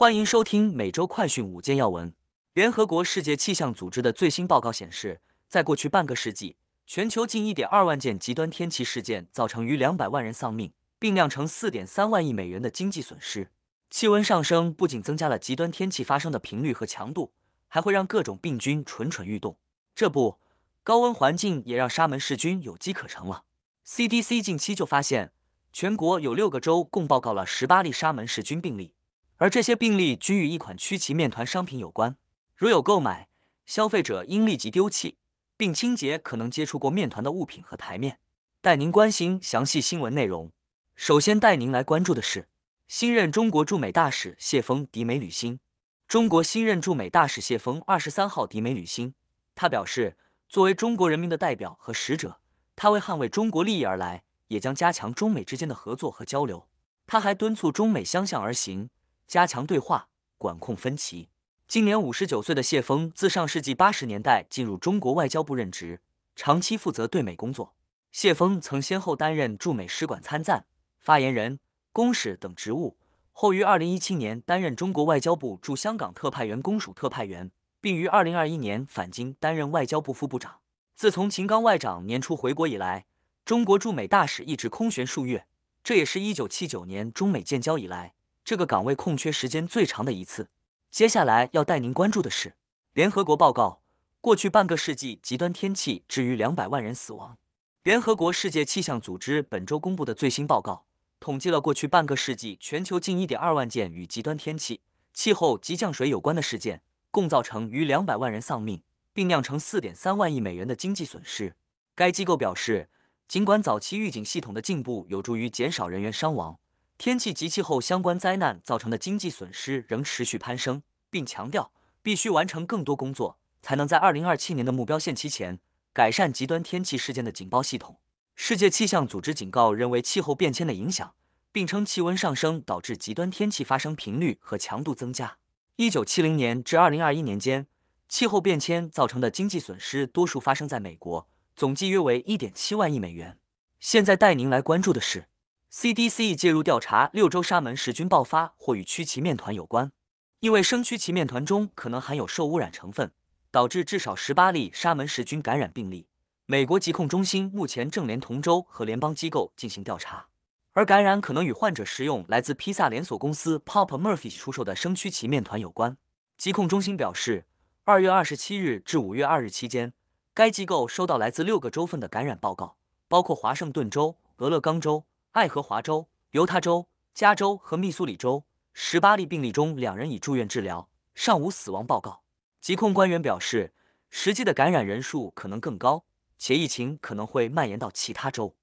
欢迎收听每周快讯五件要闻。联合国世界气象组织的最新报告显示，在过去半个世纪，全球近一点二万件极端天气事件造成逾两百万人丧命，并酿成四点三万亿美元的经济损失。气温上升不仅增加了极端天气发生的频率和强度，还会让各种病菌蠢蠢欲动。这不，高温环境也让沙门氏菌有机可乘了。CDC 近期就发现，全国有六个州共报告了十八例沙门氏菌病例，而这些病例均与一款曲奇面团商品有关。如有购买，消费者应立即丢弃，并清洁可能接触过面团的物品和台面。带您关心详细新闻内容。首先带您来关注的是。新任中国驻美大使谢峰抵美履新。中国新任驻美大使谢峰二十三号抵美履新。他表示，作为中国人民的代表和使者，他为捍卫中国利益而来，也将加强中美之间的合作和交流。他还敦促中美相向而行，加强对话，管控分歧。今年五十九岁的谢峰，自上世纪八十年代进入中国外交部任职，长期负责对美工作。谢峰曾先后担任驻美使馆参赞、发言人。公使等职务后，于二零一七年担任中国外交部驻香港特派员公署特派员，并于二零二一年返京担任外交部副部长。自从秦刚外长年初回国以来，中国驻美大使一直空悬数月，这也是一九七九年中美建交以来这个岗位空缺时间最长的一次。接下来要带您关注的是，联合国报告，过去半个世纪极端天气致于两百万人死亡。联合国世界气象组织本周公布的最新报告。统计了过去半个世纪全球近一点二万件与极端天气、气候及降水有关的事件，共造成逾两百万人丧命，并酿成四点三万亿美元的经济损失。该机构表示，尽管早期预警系统的进步有助于减少人员伤亡，天气及气候相关灾难造成的经济损失仍持续攀升，并强调必须完成更多工作，才能在二零二七年的目标限期前改善极端天气事件的警报系统。世界气象组织警告人为气候变迁的影响，并称气温上升导致极端天气发生频率和强度增加。一九七零年至二零二一年间，气候变迁造成的经济损失多数发生在美国，总计约为一点七万亿美元。现在带您来关注的是，CDC 介入调查六州沙门氏菌爆发或与曲奇面团有关，因为生曲奇面团中可能含有受污染成分，导致至少十八例沙门氏菌感染病例。美国疾控中心目前正连同州和联邦机构进行调查，而感染可能与患者食用来自披萨连锁公司 Papa Murphy 出售的生曲奇面团有关。疾控中心表示，二月二十七日至五月二日期间，该机构收到来自六个州份的感染报告，包括华盛顿州、俄勒冈州、爱荷华州、犹他州、加州和密苏里州。十八例病例中，两人已住院治疗，尚无死亡报告。疾控官员表示，实际的感染人数可能更高。且疫情可能会蔓延到其他州。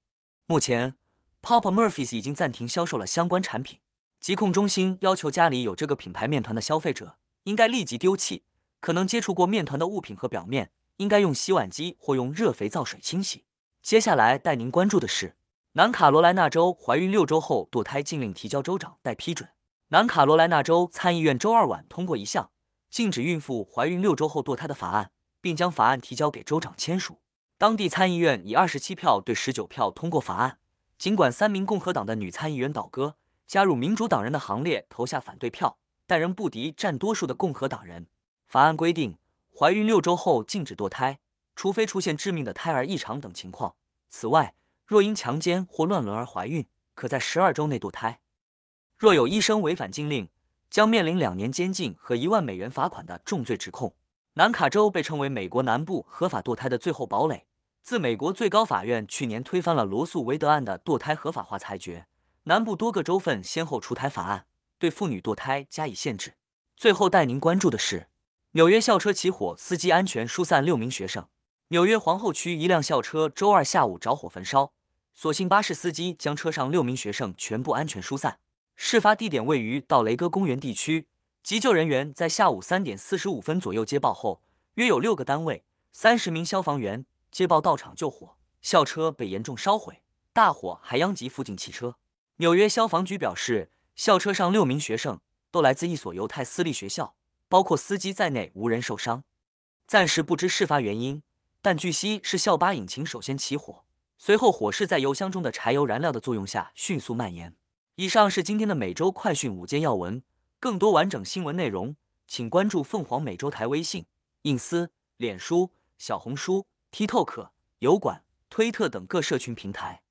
目前，Papa Murphy's 已经暂停销售了相关产品。疾控中心要求家里有这个品牌面团的消费者应该立即丢弃可能接触过面团的物品和表面，应该用洗碗机或用热肥皂水清洗。接下来带您关注的是，南卡罗来纳州怀孕六周后堕胎禁令提交州长待批准。南卡罗来纳州参议院周二晚通过一项禁止孕妇怀孕六周后堕胎的法案，并将法案提交给州长签署。当地参议院以二十七票对十九票通过法案，尽管三名共和党的女参议员倒戈，加入民主党人的行列投下反对票，但仍不敌占多数的共和党人。法案规定，怀孕六周后禁止堕胎，除非出现致命的胎儿异常等情况。此外，若因强奸或乱伦而怀孕，可在十二周内堕胎。若有医生违反禁令，将面临两年监禁和一万美元罚款的重罪指控。南卡州被称为美国南部合法堕胎的最后堡垒。自美国最高法院去年推翻了罗素韦德案的堕胎合法化裁决，南部多个州份先后出台法案，对妇女堕胎加以限制。最后带您关注的是，纽约校车起火，司机安全疏散六名学生。纽约皇后区一辆校车周二下午着火焚烧，所幸巴士司机将车上六名学生全部安全疏散。事发地点位于道雷戈公园地区。急救人员在下午三点四十五分左右接报后，约有六个单位、三十名消防员接报到场救火，校车被严重烧毁，大火还殃及附近汽车。纽约消防局表示，校车上六名学生都来自一所犹太私立学校，包括司机在内无人受伤。暂时不知事发原因，但据悉是校巴引擎首先起火，随后火势在油箱中的柴油燃料的作用下迅速蔓延。以上是今天的每周快讯五件要闻。更多完整新闻内容，请关注凤凰美洲台微信、隐私、脸书、小红书、TikTok、油管、推特等各社群平台。